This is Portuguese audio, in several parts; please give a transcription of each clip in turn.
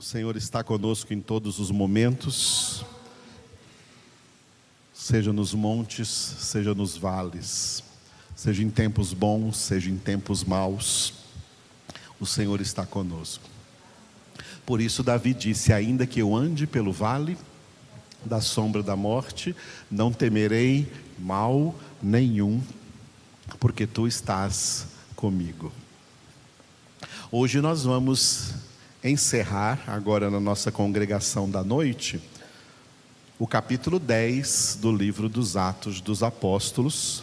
O Senhor está conosco em todos os momentos, seja nos montes, seja nos vales, seja em tempos bons, seja em tempos maus, o Senhor está conosco. Por isso, Davi disse: Ainda que eu ande pelo vale da sombra da morte, não temerei mal nenhum, porque tu estás comigo. Hoje nós vamos encerrar, agora na nossa congregação da noite, o capítulo 10 do livro dos Atos dos Apóstolos,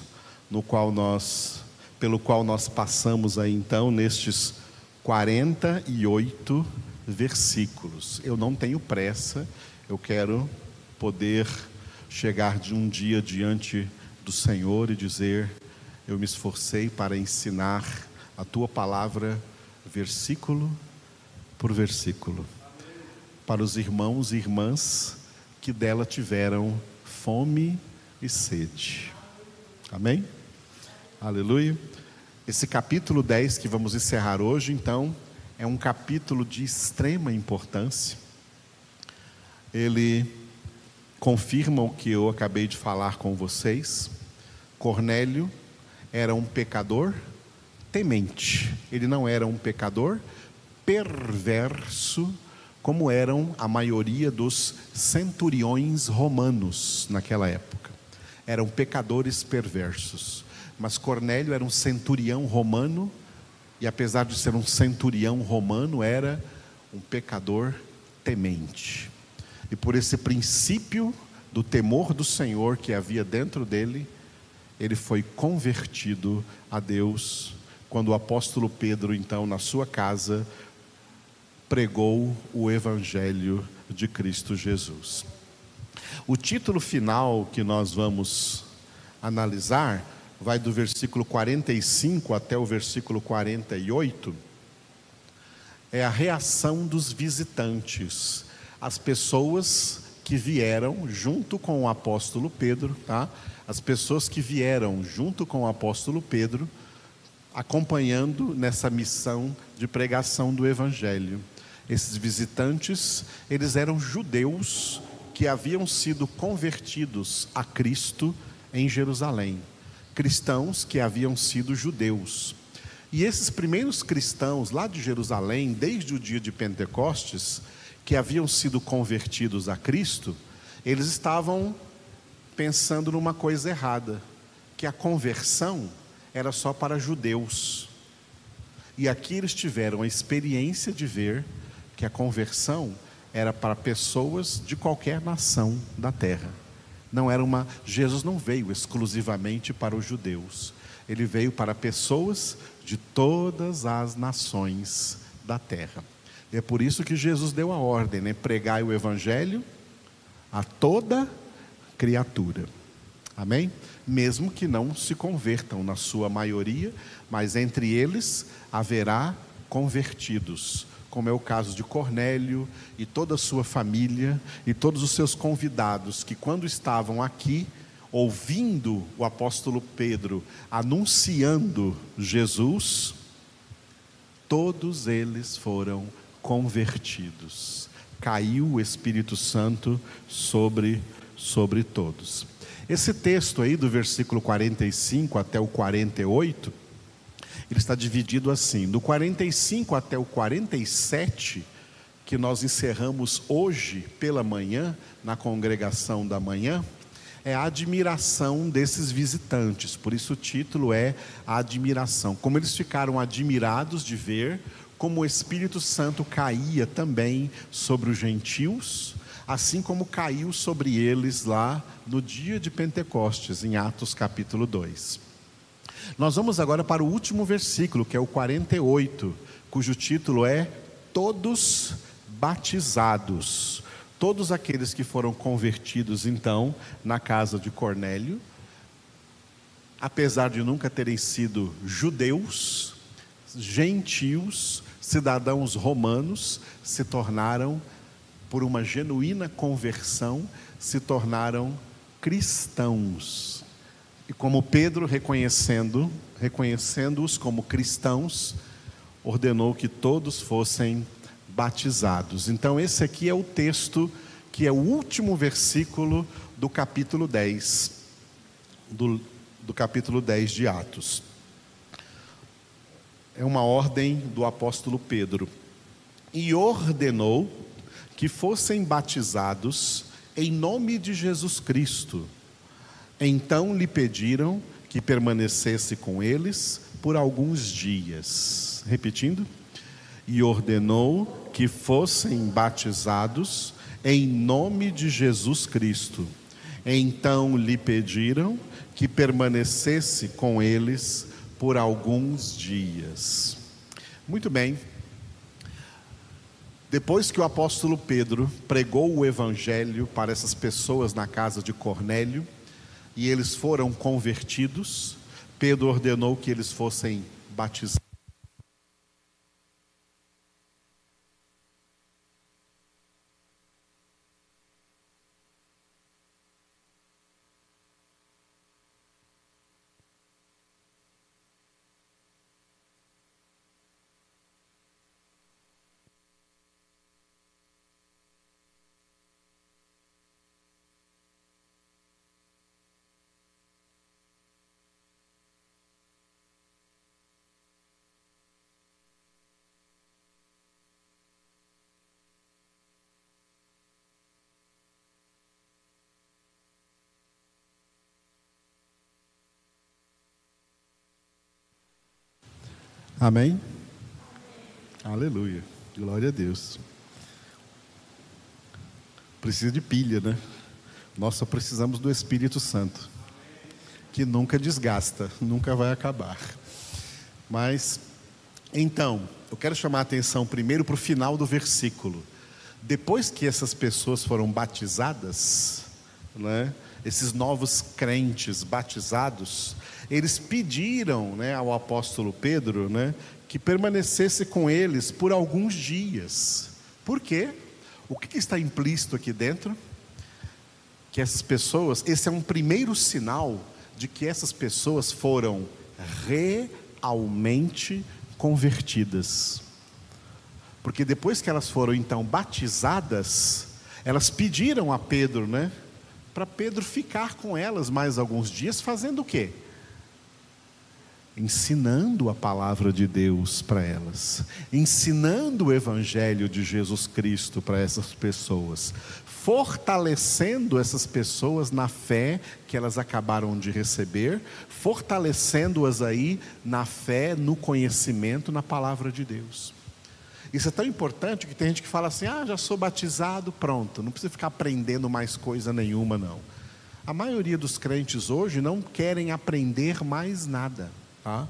no qual nós, pelo qual nós passamos aí então nestes 48 versículos. Eu não tenho pressa, eu quero poder chegar de um dia diante do Senhor e dizer: Eu me esforcei para ensinar a tua palavra, versículo por versículo, para os irmãos e irmãs que dela tiveram fome e sede. Amém? Aleluia. Esse capítulo 10 que vamos encerrar hoje, então, é um capítulo de extrema importância. Ele confirma o que eu acabei de falar com vocês. Cornélio era um pecador temente. Ele não era um pecador perverso, como eram a maioria dos centuriões romanos naquela época. Eram pecadores perversos. Mas Cornélio era um centurião romano, e apesar de ser um centurião romano, era um pecador temente. E por esse princípio do temor do Senhor que havia dentro dele, ele foi convertido a Deus quando o apóstolo Pedro, então, na sua casa, pregou o Evangelho de Cristo Jesus. O título final que nós vamos analisar vai do versículo 45 até o versículo 48. É a reação dos visitantes, as pessoas que vieram junto com o apóstolo Pedro, tá? As pessoas que vieram junto com o apóstolo Pedro, acompanhando nessa missão de pregação do evangelho. Esses visitantes, eles eram judeus que haviam sido convertidos a Cristo em Jerusalém. Cristãos que haviam sido judeus. E esses primeiros cristãos lá de Jerusalém, desde o dia de Pentecostes, que haviam sido convertidos a Cristo, eles estavam pensando numa coisa errada, que a conversão era só para judeus. E aqui eles tiveram a experiência de ver que a conversão era para pessoas de qualquer nação da terra. Não era uma Jesus não veio exclusivamente para os judeus. Ele veio para pessoas de todas as nações da terra. E é por isso que Jesus deu a ordem, né? Pregai o evangelho a toda criatura. Amém? Mesmo que não se convertam na sua maioria, mas entre eles haverá convertidos como é o caso de Cornélio e toda a sua família e todos os seus convidados, que quando estavam aqui, ouvindo o apóstolo Pedro anunciando Jesus, todos eles foram convertidos. Caiu o Espírito Santo sobre sobre todos. Esse texto aí do versículo 45 até o 48, ele está dividido assim: do 45 até o 47, que nós encerramos hoje pela manhã, na congregação da manhã, é a admiração desses visitantes, por isso o título é a admiração. Como eles ficaram admirados de ver como o Espírito Santo caía também sobre os gentios, assim como caiu sobre eles lá no dia de Pentecostes, em Atos capítulo 2. Nós vamos agora para o último versículo, que é o 48, cujo título é Todos batizados. Todos aqueles que foram convertidos então na casa de Cornélio, apesar de nunca terem sido judeus, gentios, cidadãos romanos, se tornaram, por uma genuína conversão, se tornaram cristãos e como Pedro, reconhecendo, reconhecendo-os como cristãos, ordenou que todos fossem batizados. Então, esse aqui é o texto que é o último versículo do capítulo 10, do, do capítulo 10 de Atos. É uma ordem do apóstolo Pedro. E ordenou que fossem batizados em nome de Jesus Cristo. Então lhe pediram que permanecesse com eles por alguns dias. Repetindo. E ordenou que fossem batizados em nome de Jesus Cristo. Então lhe pediram que permanecesse com eles por alguns dias. Muito bem. Depois que o apóstolo Pedro pregou o evangelho para essas pessoas na casa de Cornélio, e eles foram convertidos, Pedro ordenou que eles fossem batizados. Amém? Aleluia. Glória a Deus. Precisa de pilha, né? Nós só precisamos do Espírito Santo, que nunca desgasta, nunca vai acabar. Mas, então, eu quero chamar a atenção primeiro para o final do versículo. Depois que essas pessoas foram batizadas, né, esses novos crentes batizados, eles pediram né, ao apóstolo Pedro né, que permanecesse com eles por alguns dias. Por quê? O que está implícito aqui dentro? Que essas pessoas, esse é um primeiro sinal de que essas pessoas foram realmente convertidas. Porque depois que elas foram então batizadas, elas pediram a Pedro, né? Para Pedro ficar com elas mais alguns dias, fazendo o quê? Ensinando a palavra de Deus para elas, ensinando o evangelho de Jesus Cristo para essas pessoas, fortalecendo essas pessoas na fé que elas acabaram de receber, fortalecendo-as aí na fé, no conhecimento, na palavra de Deus. Isso é tão importante que tem gente que fala assim: ah, já sou batizado, pronto, não precisa ficar aprendendo mais coisa nenhuma, não. A maioria dos crentes hoje não querem aprender mais nada. Tá?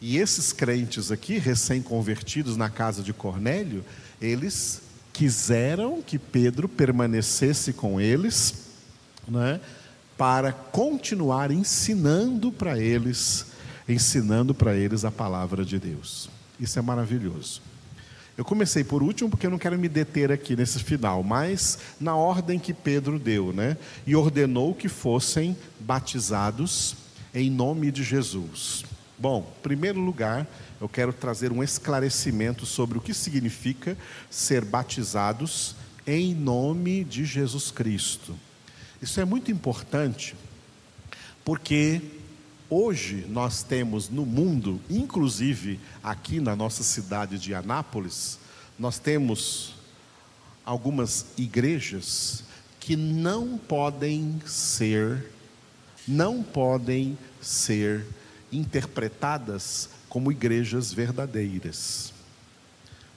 E esses crentes aqui, recém-convertidos na casa de Cornélio, eles quiseram que Pedro permanecesse com eles, né, para continuar ensinando para eles, ensinando para eles a palavra de Deus. Isso é maravilhoso. Eu comecei por último porque eu não quero me deter aqui nesse final, mas na ordem que Pedro deu, né? E ordenou que fossem batizados em nome de Jesus. Bom, em primeiro lugar, eu quero trazer um esclarecimento sobre o que significa ser batizados em nome de Jesus Cristo. Isso é muito importante, porque hoje nós temos no mundo, inclusive aqui na nossa cidade de Anápolis, nós temos algumas igrejas que não podem ser não podem ser interpretadas como igrejas verdadeiras.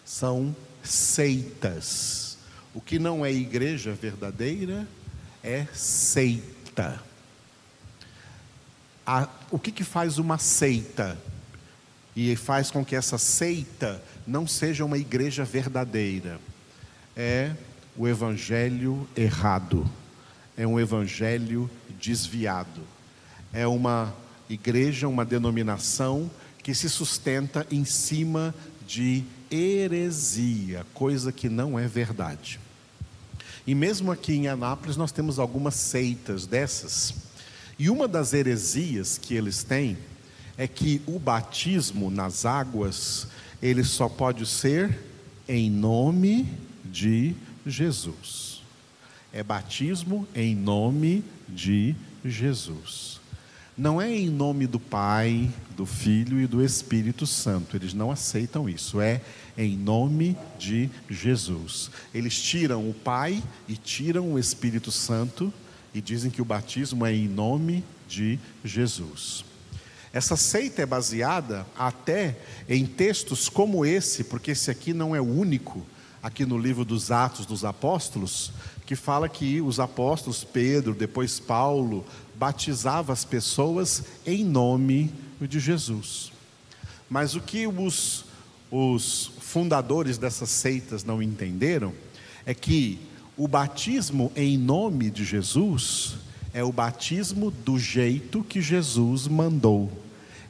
São seitas. O que não é igreja verdadeira é seita. A, o que, que faz uma seita? E faz com que essa seita não seja uma igreja verdadeira. É o evangelho errado. É um evangelho desviado. É uma igreja, uma denominação que se sustenta em cima de heresia, coisa que não é verdade. E mesmo aqui em Anápolis nós temos algumas seitas dessas. E uma das heresias que eles têm é que o batismo nas águas, ele só pode ser em nome de Jesus. É batismo em nome de Jesus. Não é em nome do Pai, do Filho e do Espírito Santo. Eles não aceitam isso. É em nome de Jesus. Eles tiram o Pai e tiram o Espírito Santo e dizem que o batismo é em nome de Jesus. Essa seita é baseada até em textos como esse, porque esse aqui não é o único, aqui no livro dos Atos dos Apóstolos, que fala que os apóstolos Pedro, depois Paulo, batizava as pessoas em nome de Jesus. Mas o que os, os fundadores dessas seitas não entenderam é que o batismo em nome de Jesus é o batismo do jeito que Jesus mandou.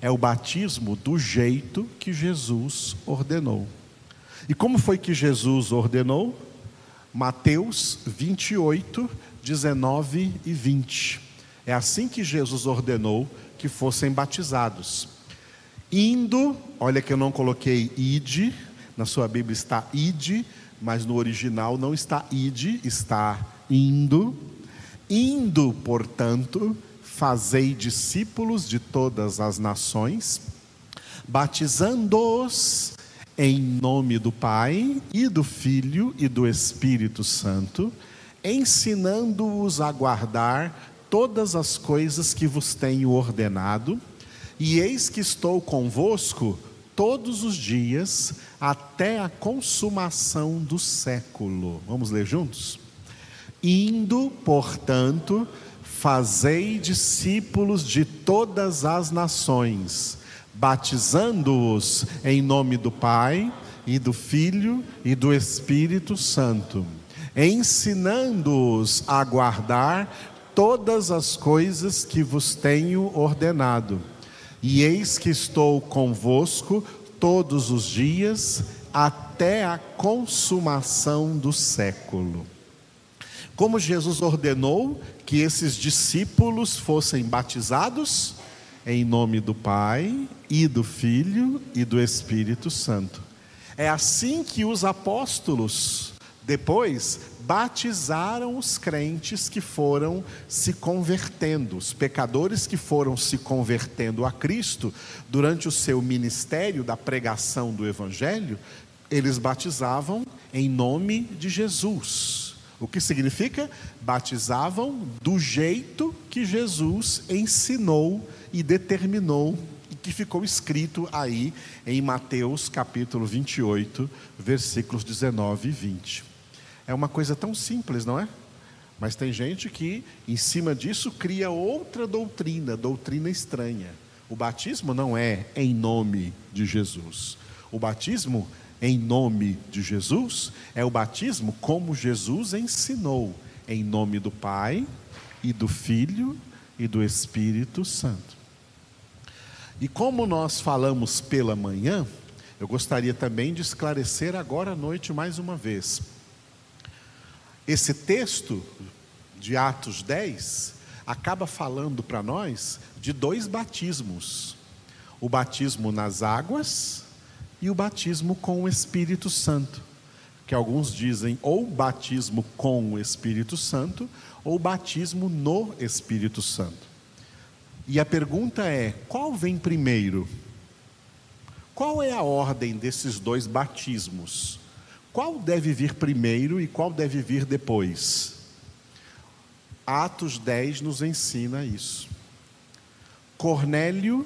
É o batismo do jeito que Jesus ordenou. E como foi que Jesus ordenou? Mateus 28, 19 e 20. É assim que Jesus ordenou que fossem batizados. Indo, olha que eu não coloquei ide, na sua Bíblia está ide, mas no original não está ide, está indo Indo, portanto, fazei discípulos de todas as nações, batizando-os em nome do Pai e do Filho e do Espírito Santo, ensinando-os a guardar todas as coisas que vos tenho ordenado, e eis que estou convosco todos os dias até a consumação do século. Vamos ler juntos? Indo, portanto, fazei discípulos de todas as nações, batizando-os em nome do Pai e do Filho e do Espírito Santo, ensinando-os a guardar todas as coisas que vos tenho ordenado. E eis que estou convosco todos os dias até a consumação do século. Como Jesus ordenou que esses discípulos fossem batizados em nome do Pai e do Filho e do Espírito Santo. É assim que os apóstolos depois batizaram os crentes que foram se convertendo, os pecadores que foram se convertendo a Cristo durante o seu ministério da pregação do Evangelho, eles batizavam em nome de Jesus. O que significa? Batizavam do jeito que Jesus ensinou e determinou que ficou escrito aí em Mateus capítulo 28, versículos 19 e 20. É uma coisa tão simples, não é? Mas tem gente que, em cima disso, cria outra doutrina, doutrina estranha. O batismo não é em nome de Jesus. O batismo em nome de Jesus é o batismo como Jesus ensinou, em nome do Pai e do Filho e do Espírito Santo. E como nós falamos pela manhã, eu gostaria também de esclarecer agora à noite mais uma vez. Esse texto de Atos 10 acaba falando para nós de dois batismos: o batismo nas águas e o batismo com o Espírito Santo, que alguns dizem ou batismo com o Espírito Santo ou batismo no Espírito Santo. E a pergunta é: qual vem primeiro? Qual é a ordem desses dois batismos? Qual deve vir primeiro e qual deve vir depois? Atos 10 nos ensina isso. Cornélio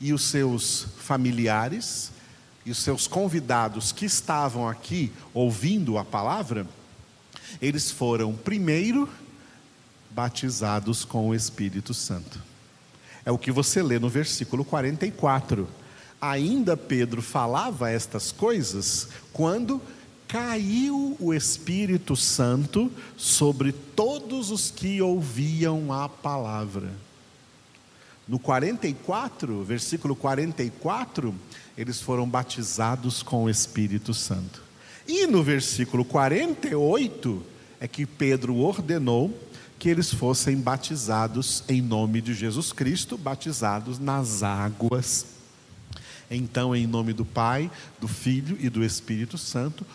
e os seus familiares e os seus convidados que estavam aqui ouvindo a palavra, eles foram primeiro batizados com o Espírito Santo. É o que você lê no versículo 44. Ainda Pedro falava estas coisas quando caiu o Espírito Santo sobre todos os que ouviam a palavra. No 44, versículo 44, eles foram batizados com o Espírito Santo. E no versículo 48 é que Pedro ordenou que eles fossem batizados em nome de Jesus Cristo, batizados nas águas. Então, em nome do Pai, do Filho e do Espírito Santo,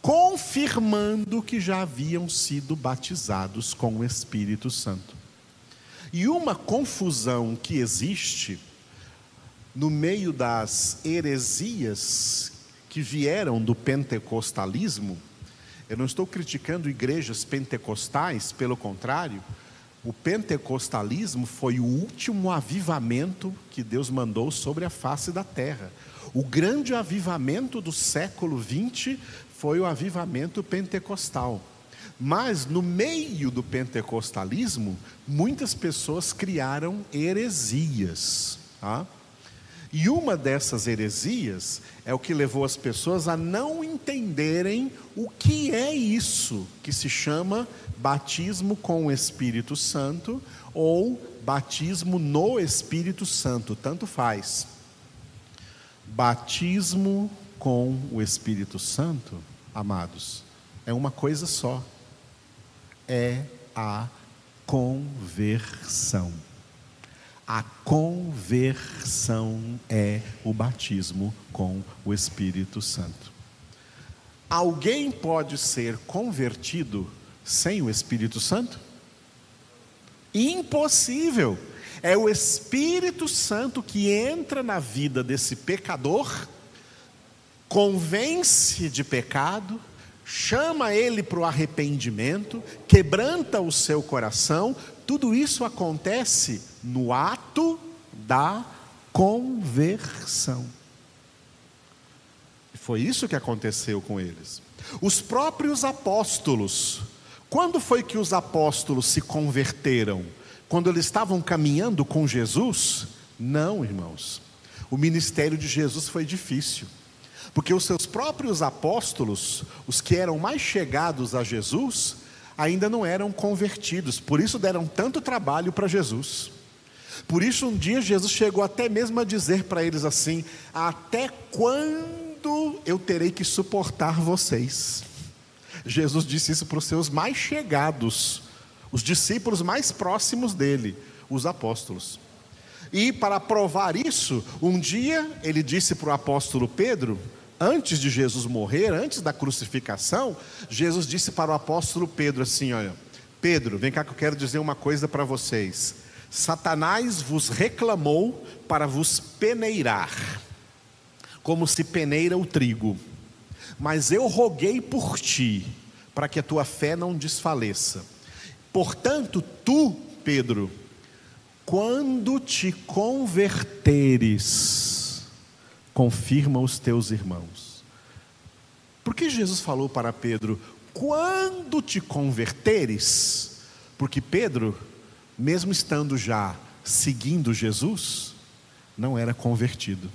confirmando que já haviam sido batizados com o Espírito Santo. E uma confusão que existe no meio das heresias que vieram do pentecostalismo, eu não estou criticando igrejas pentecostais, pelo contrário, o pentecostalismo foi o último avivamento que Deus mandou sobre a face da terra. O grande avivamento do século XX foi o avivamento pentecostal. Mas no meio do pentecostalismo, muitas pessoas criaram heresias. Tá? E uma dessas heresias é o que levou as pessoas a não entenderem o que é isso que se chama batismo com o Espírito Santo ou batismo no Espírito Santo, tanto faz. Batismo com o Espírito Santo, amados, é uma coisa só. É a conversão. A conversão é o batismo com o Espírito Santo. Alguém pode ser convertido sem o Espírito Santo? Impossível. É o Espírito Santo que entra na vida desse pecador, convence de pecado, chama ele para o arrependimento, quebranta o seu coração. Tudo isso acontece no ato da conversão. Foi isso que aconteceu com eles. Os próprios apóstolos quando foi que os apóstolos se converteram? Quando eles estavam caminhando com Jesus? Não, irmãos. O ministério de Jesus foi difícil. Porque os seus próprios apóstolos, os que eram mais chegados a Jesus, ainda não eram convertidos, por isso deram tanto trabalho para Jesus. Por isso, um dia Jesus chegou até mesmo a dizer para eles assim: Até quando eu terei que suportar vocês? Jesus disse isso para os seus mais chegados, os discípulos mais próximos dele, os apóstolos. E para provar isso, um dia ele disse para o apóstolo Pedro, antes de Jesus morrer, antes da crucificação, Jesus disse para o apóstolo Pedro assim: Olha, Pedro, vem cá que eu quero dizer uma coisa para vocês. Satanás vos reclamou para vos peneirar, como se peneira o trigo mas eu roguei por ti, para que a tua fé não desfaleça. Portanto, tu, Pedro, quando te converteres, confirma os teus irmãos. Por que Jesus falou para Pedro, quando te converteres? Porque Pedro, mesmo estando já seguindo Jesus, não era convertido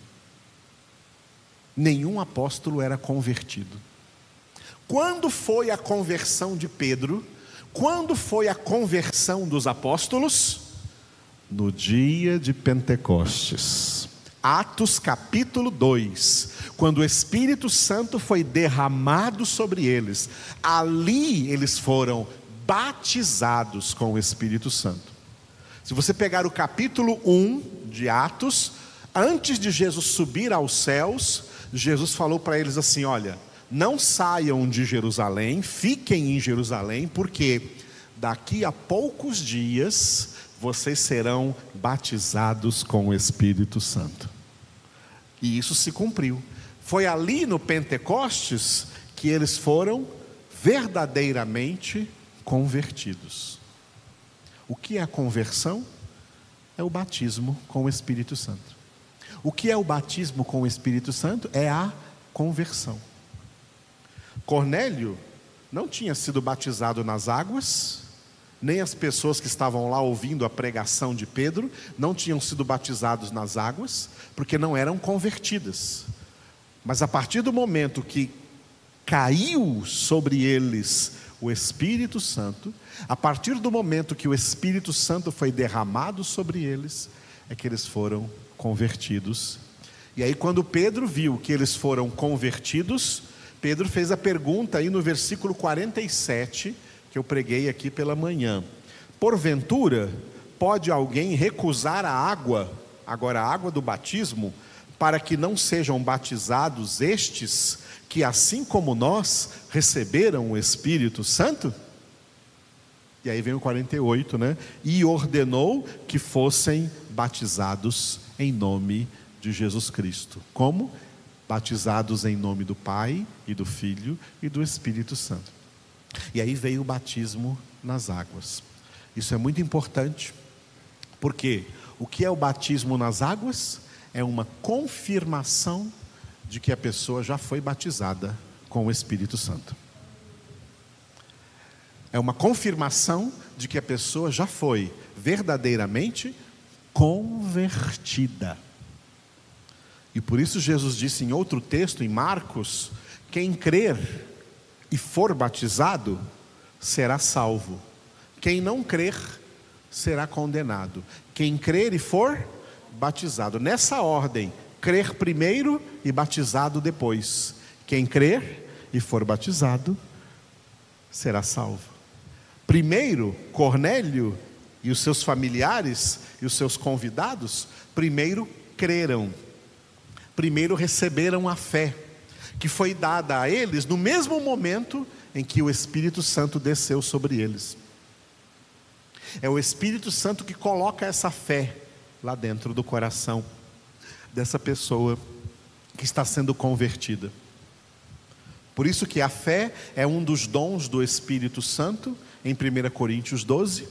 nenhum apóstolo era convertido. Quando foi a conversão de Pedro? Quando foi a conversão dos apóstolos? No dia de Pentecostes. Atos capítulo 2, quando o Espírito Santo foi derramado sobre eles, ali eles foram batizados com o Espírito Santo. Se você pegar o capítulo 1 de Atos, antes de Jesus subir aos céus, Jesus falou para eles assim: olha, não saiam de Jerusalém, fiquem em Jerusalém, porque daqui a poucos dias vocês serão batizados com o Espírito Santo. E isso se cumpriu. Foi ali no Pentecostes que eles foram verdadeiramente convertidos. O que é a conversão? É o batismo com o Espírito Santo. O que é o batismo com o Espírito Santo? É a conversão. Cornélio não tinha sido batizado nas águas, nem as pessoas que estavam lá ouvindo a pregação de Pedro não tinham sido batizados nas águas, porque não eram convertidas. Mas a partir do momento que caiu sobre eles o Espírito Santo, a partir do momento que o Espírito Santo foi derramado sobre eles, é que eles foram convertidos. E aí, quando Pedro viu que eles foram convertidos, Pedro fez a pergunta aí no versículo 47, que eu preguei aqui pela manhã: Porventura, pode alguém recusar a água, agora a água do batismo, para que não sejam batizados estes que, assim como nós, receberam o Espírito Santo? E aí vem o 48, né? E ordenou que fossem batizados em nome de Jesus Cristo. Como? Batizados em nome do Pai e do Filho e do Espírito Santo. E aí veio o batismo nas águas. Isso é muito importante, porque o que é o batismo nas águas? É uma confirmação de que a pessoa já foi batizada com o Espírito Santo. É uma confirmação de que a pessoa já foi verdadeiramente convertida. E por isso Jesus disse em outro texto, em Marcos: quem crer e for batizado será salvo, quem não crer será condenado. Quem crer e for batizado, nessa ordem, crer primeiro e batizado depois. Quem crer e for batizado será salvo. Primeiro, Cornélio e os seus familiares e os seus convidados, primeiro creram, primeiro receberam a fé, que foi dada a eles no mesmo momento em que o Espírito Santo desceu sobre eles. É o Espírito Santo que coloca essa fé lá dentro do coração dessa pessoa que está sendo convertida. Por isso que a fé é um dos dons do Espírito Santo, em 1 Coríntios 12,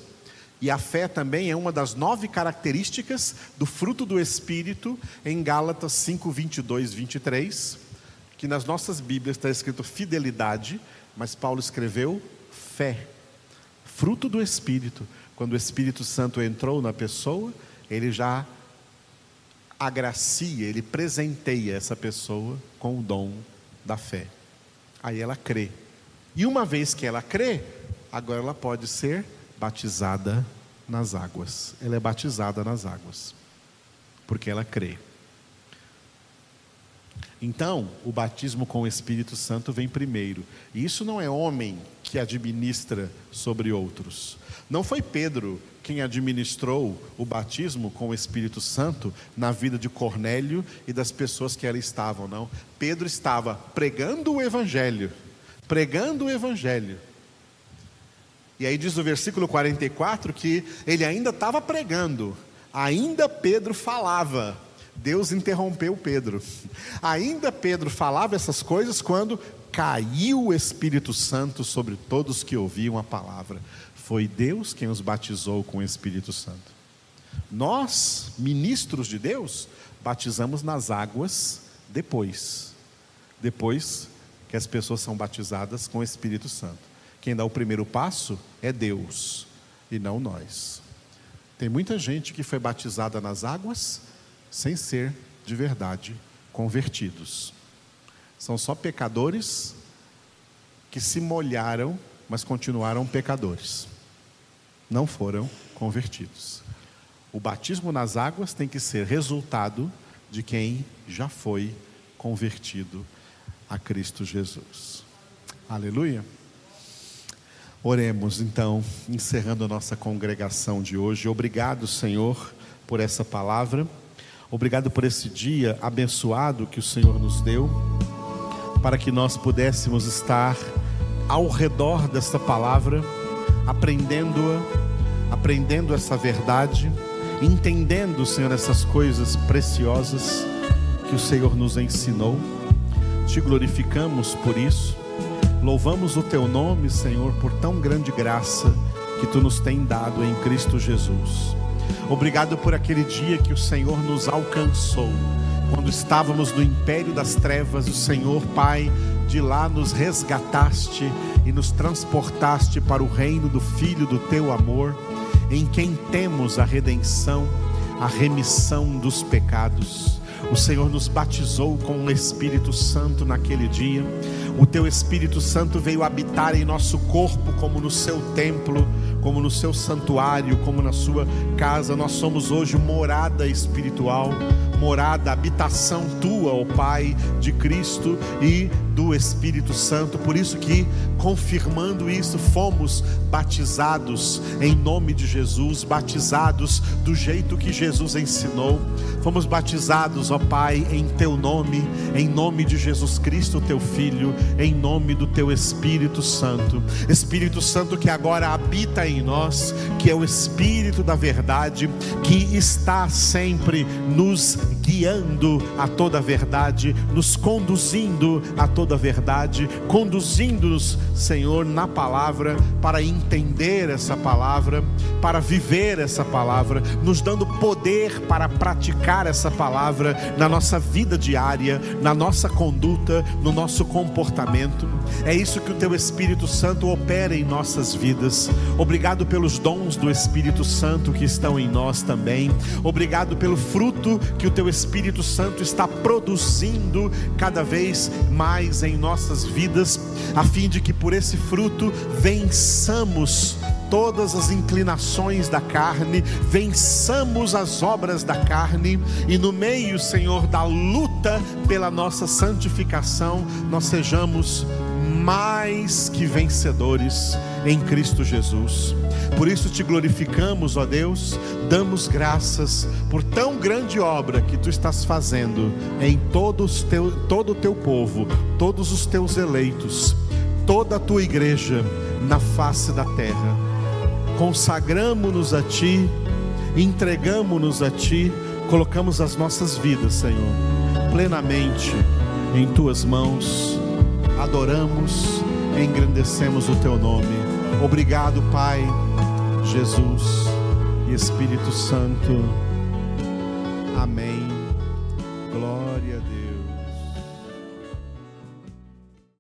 e a fé também é uma das nove características do fruto do Espírito, em Gálatas 5, 22, 23, que nas nossas Bíblias está escrito fidelidade, mas Paulo escreveu fé, fruto do Espírito. Quando o Espírito Santo entrou na pessoa, ele já agracia, ele presenteia essa pessoa com o dom da fé. Aí ela crê. E uma vez que ela crê, agora ela pode ser batizada nas águas. Ela é batizada nas águas, porque ela crê. Então, o batismo com o Espírito Santo vem primeiro. E isso não é homem que administra sobre outros. Não foi Pedro quem administrou o batismo com o Espírito Santo na vida de Cornélio e das pessoas que ali estavam, não. Pedro estava pregando o Evangelho, pregando o Evangelho. E aí diz o versículo 44 que ele ainda estava pregando, ainda Pedro falava. Deus interrompeu Pedro. Ainda Pedro falava essas coisas quando caiu o Espírito Santo sobre todos que ouviam a palavra. Foi Deus quem os batizou com o Espírito Santo. Nós, ministros de Deus, batizamos nas águas depois. Depois que as pessoas são batizadas com o Espírito Santo. Quem dá o primeiro passo é Deus e não nós. Tem muita gente que foi batizada nas águas sem ser de verdade convertidos. São só pecadores que se molharam, mas continuaram pecadores não foram convertidos. O batismo nas águas tem que ser resultado de quem já foi convertido a Cristo Jesus. Aleluia. Oremos então, encerrando a nossa congregação de hoje. Obrigado, Senhor, por essa palavra. Obrigado por esse dia abençoado que o Senhor nos deu, para que nós pudéssemos estar ao redor dessa palavra aprendendo-a, aprendendo essa verdade, entendendo, Senhor, essas coisas preciosas que o Senhor nos ensinou. Te glorificamos por isso. Louvamos o teu nome, Senhor, por tão grande graça que tu nos tem dado em Cristo Jesus. Obrigado por aquele dia que o Senhor nos alcançou, quando estávamos no império das trevas, o Senhor, Pai, de lá nos resgataste e nos transportaste para o reino do Filho do teu amor, em quem temos a redenção, a remissão dos pecados. O Senhor nos batizou com o Espírito Santo naquele dia. O teu Espírito Santo veio habitar em nosso corpo, como no seu templo, como no seu santuário, como na sua casa. Nós somos hoje morada espiritual morada, habitação tua, ó Pai, de Cristo e do Espírito Santo. Por isso que confirmando isso, fomos batizados em nome de Jesus, batizados do jeito que Jesus ensinou. Fomos batizados, ó Pai, em teu nome, em nome de Jesus Cristo, teu filho, em nome do teu Espírito Santo. Espírito Santo que agora habita em nós, que é o espírito da verdade, que está sempre nos guiando a toda a verdade, nos conduzindo a toda a verdade, conduzindo-nos, Senhor, na palavra, para entender essa palavra, para viver essa palavra, nos dando poder para praticar essa palavra na nossa vida diária, na nossa conduta, no nosso comportamento. É isso que o Teu Espírito Santo opera em nossas vidas. Obrigado pelos dons do Espírito Santo que estão em nós também. Obrigado pelo fruto que o Teu Espírito Santo está produzindo cada vez mais em nossas vidas, a fim de que por esse fruto vençamos todas as inclinações da carne, vençamos as obras da carne e no meio, Senhor, da luta pela nossa santificação, nós sejamos mais que vencedores em Cristo Jesus. Por isso te glorificamos, ó Deus, damos graças por tão grande obra que tu estás fazendo em todos teu, todo o teu povo, todos os teus eleitos, toda a tua igreja na face da terra. Consagramos-nos a ti, entregamos-nos a ti, colocamos as nossas vidas, Senhor, plenamente em tuas mãos. Adoramos, engrandecemos o teu nome. Obrigado, Pai Jesus e Espírito Santo. Amém.